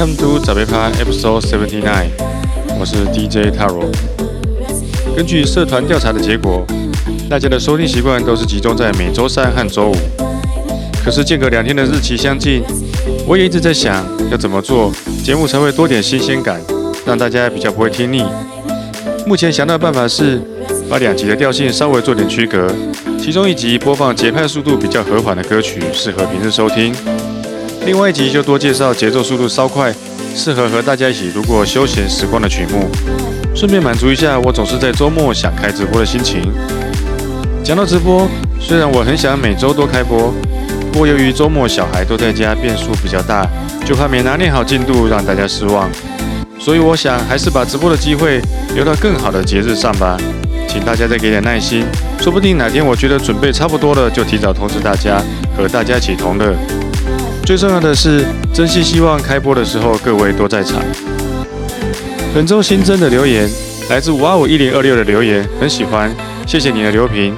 Come to 早杯趴 Episode Seventy Nine，我是 DJ Taro。根据社团调查的结果，大家的收听习惯都是集中在每周三和周五。可是间隔两天的日期相近，我也一直在想，要怎么做节目才会多点新鲜感，让大家比较不会听腻。目前想到的办法是，把两集的调性稍微做点区隔，其中一集播放节拍速度比较和缓的歌曲，适合平日收听；另外一集就多介绍节奏速度稍快，适合和大家一起度过休闲时光的曲目，顺便满足一下我总是在周末想开直播的心情。讲到直播，虽然我很想每周都开播，不过由于周末小孩都在家，变数比较大，就怕没拿捏好进度，让大家失望。所以我想，还是把直播的机会留到更好的节日上吧。请大家再给点耐心，说不定哪天我觉得准备差不多了，就提早通知大家，和大家一起同乐。最重要的是，真心希望开播的时候各位都在场。本周新增的留言来自五二五一零二六的留言，很喜欢，谢谢你的留评。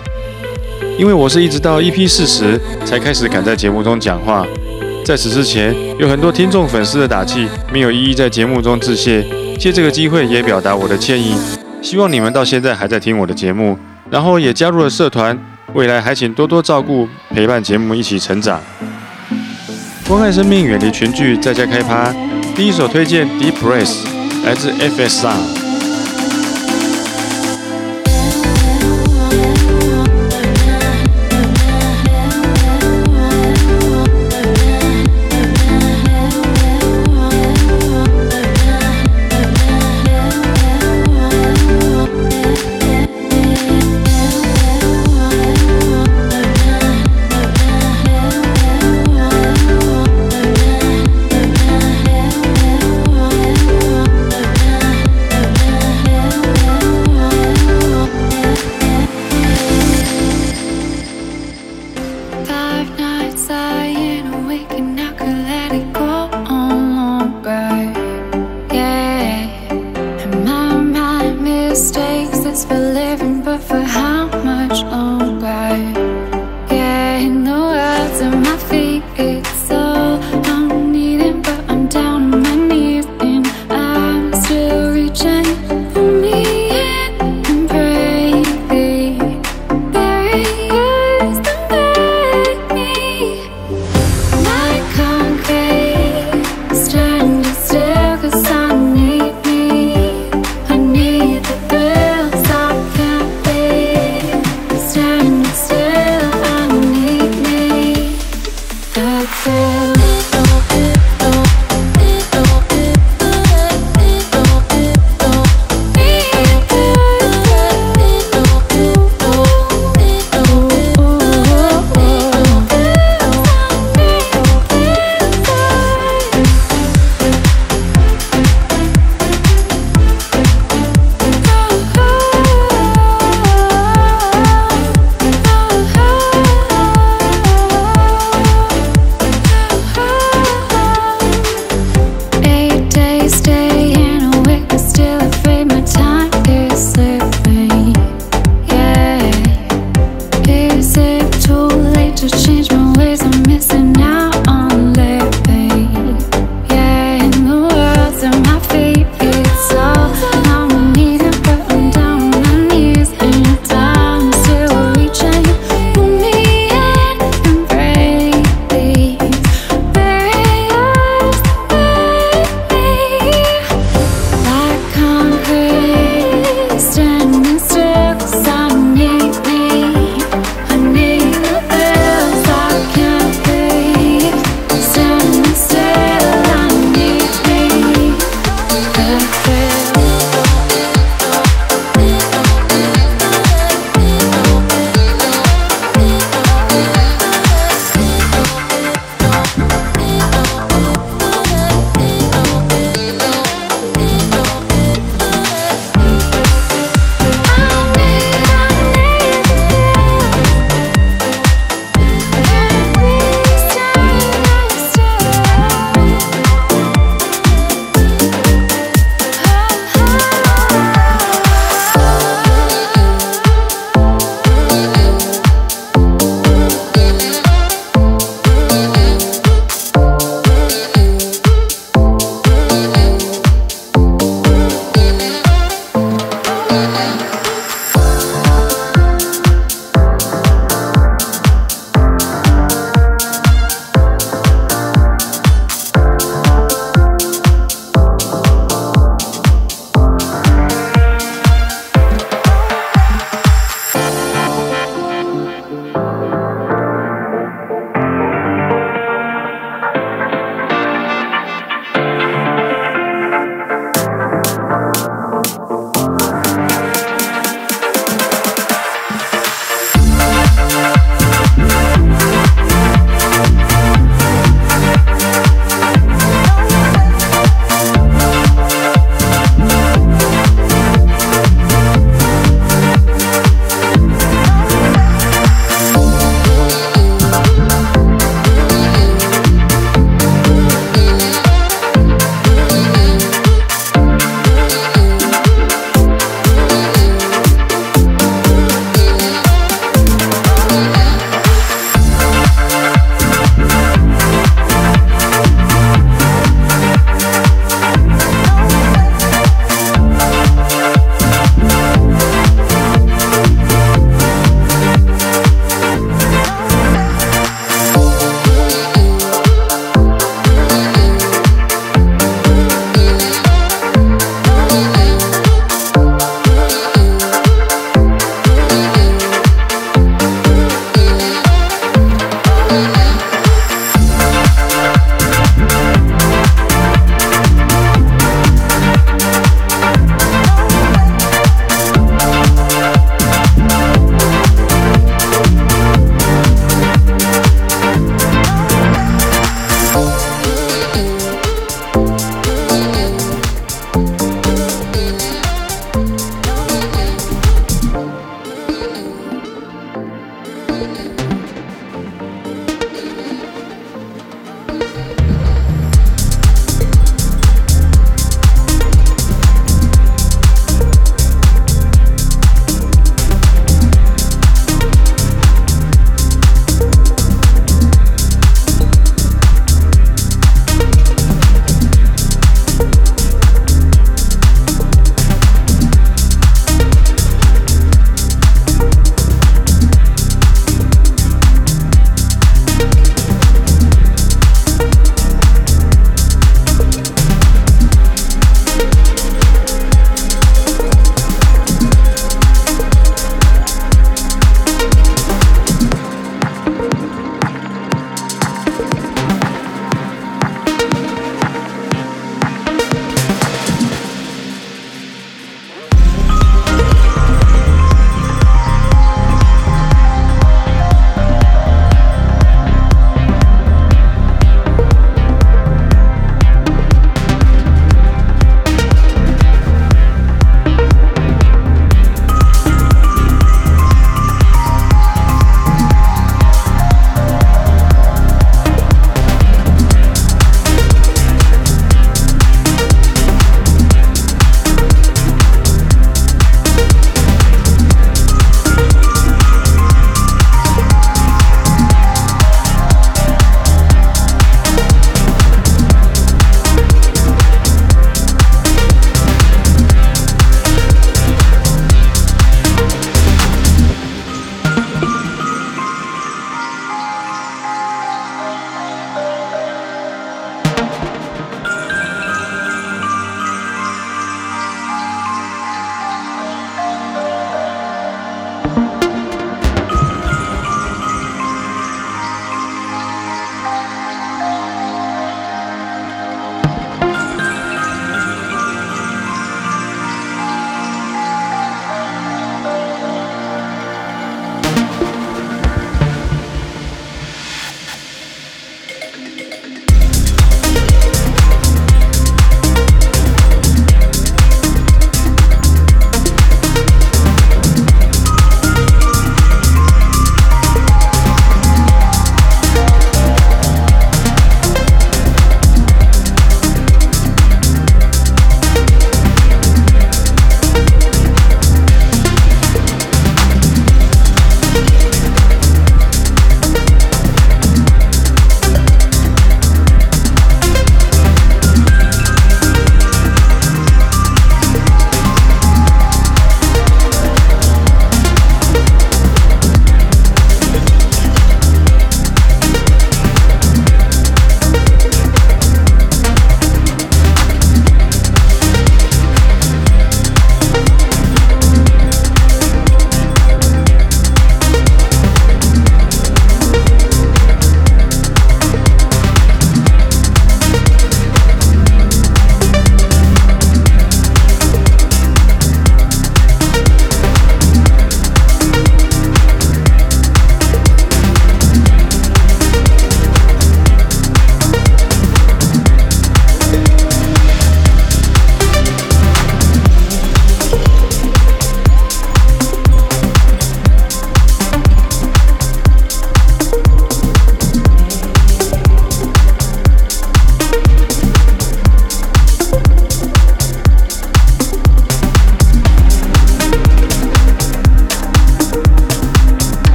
因为我是一直到 EP 四十才开始敢在节目中讲话。在此之前，有很多听众粉丝的打气，没有一一在节目中致谢。借这个机会也表达我的歉意。希望你们到现在还在听我的节目，然后也加入了社团。未来还请多多照顾，陪伴节目一起成长。关爱生命，远离群聚，在家开趴。第一首推荐《Deep Breath》，来自 FS Five nights I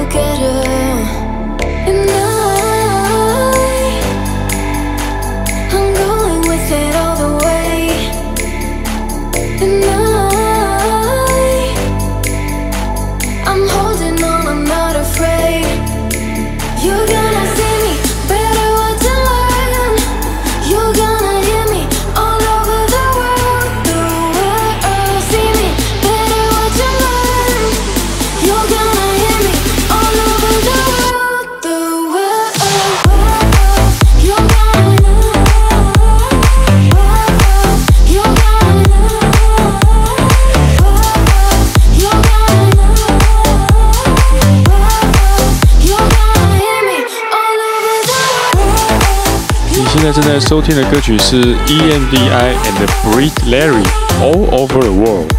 okay 正在收听的歌曲是 EMDI and Breed Larry All Over the World。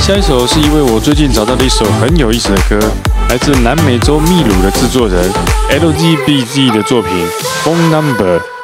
下一首是一位我最近找到的一首很有意思的歌，来自南美洲秘鲁的制作人 LGBZ 的作品 Phone Number。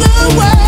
The world?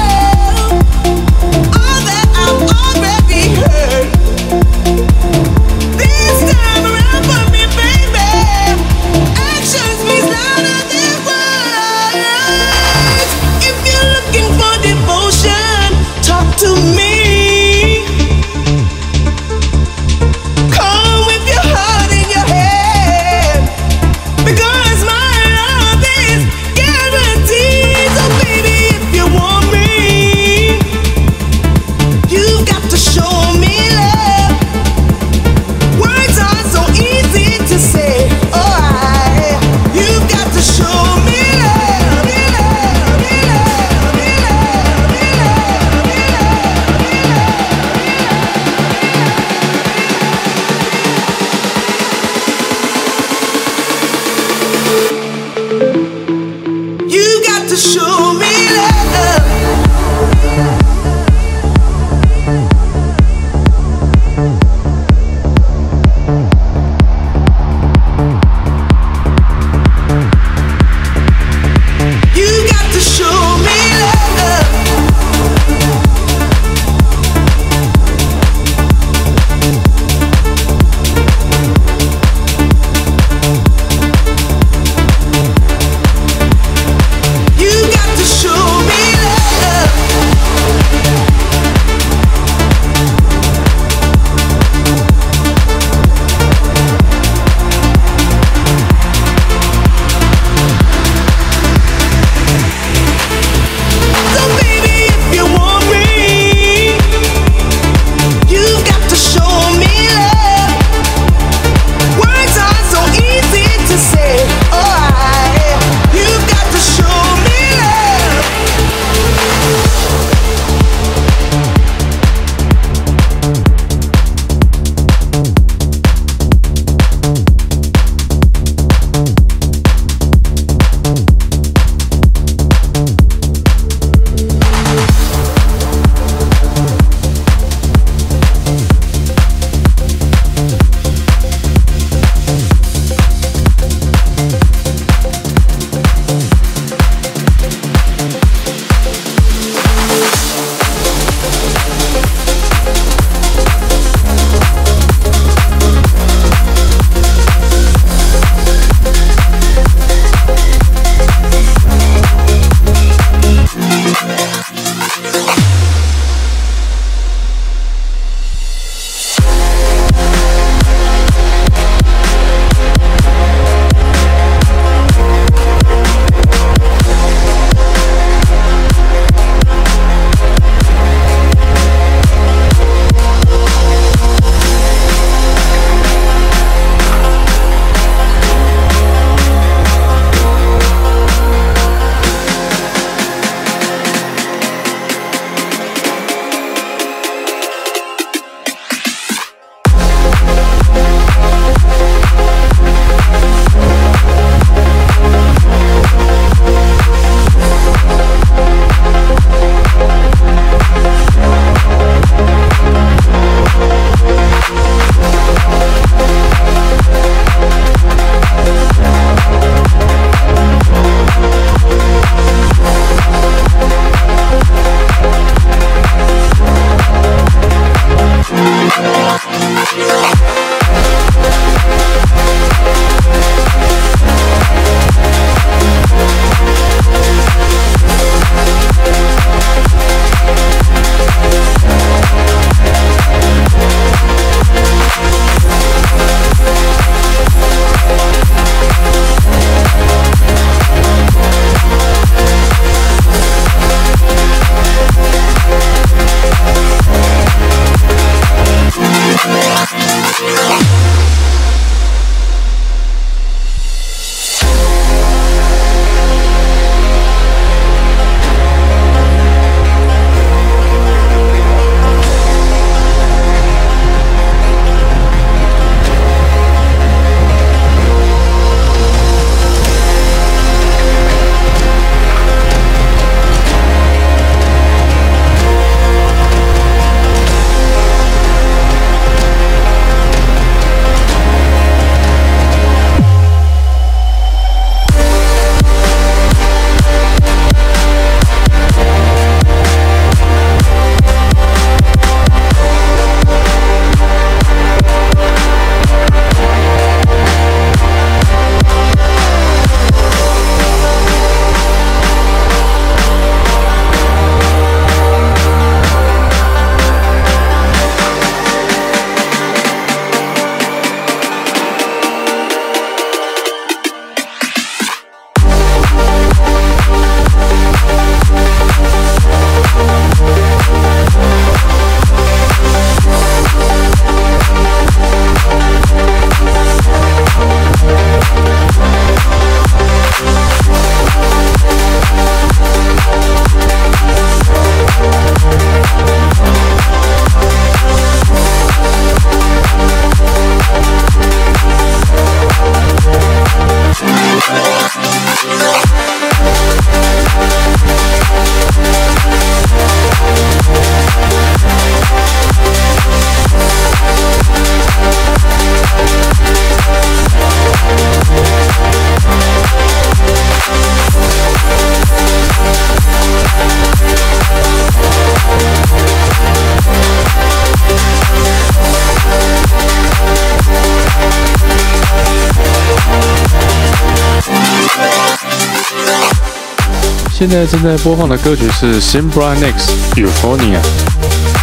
在正在播放的歌曲是 Simbra Next Euphonia。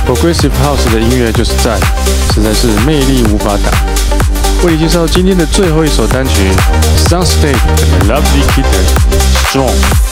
Progressive House 的音乐就是赞，实在是魅力无法挡。为你介绍今天的最后一首单曲，Soundscape 的 Lovely Kitten Strong。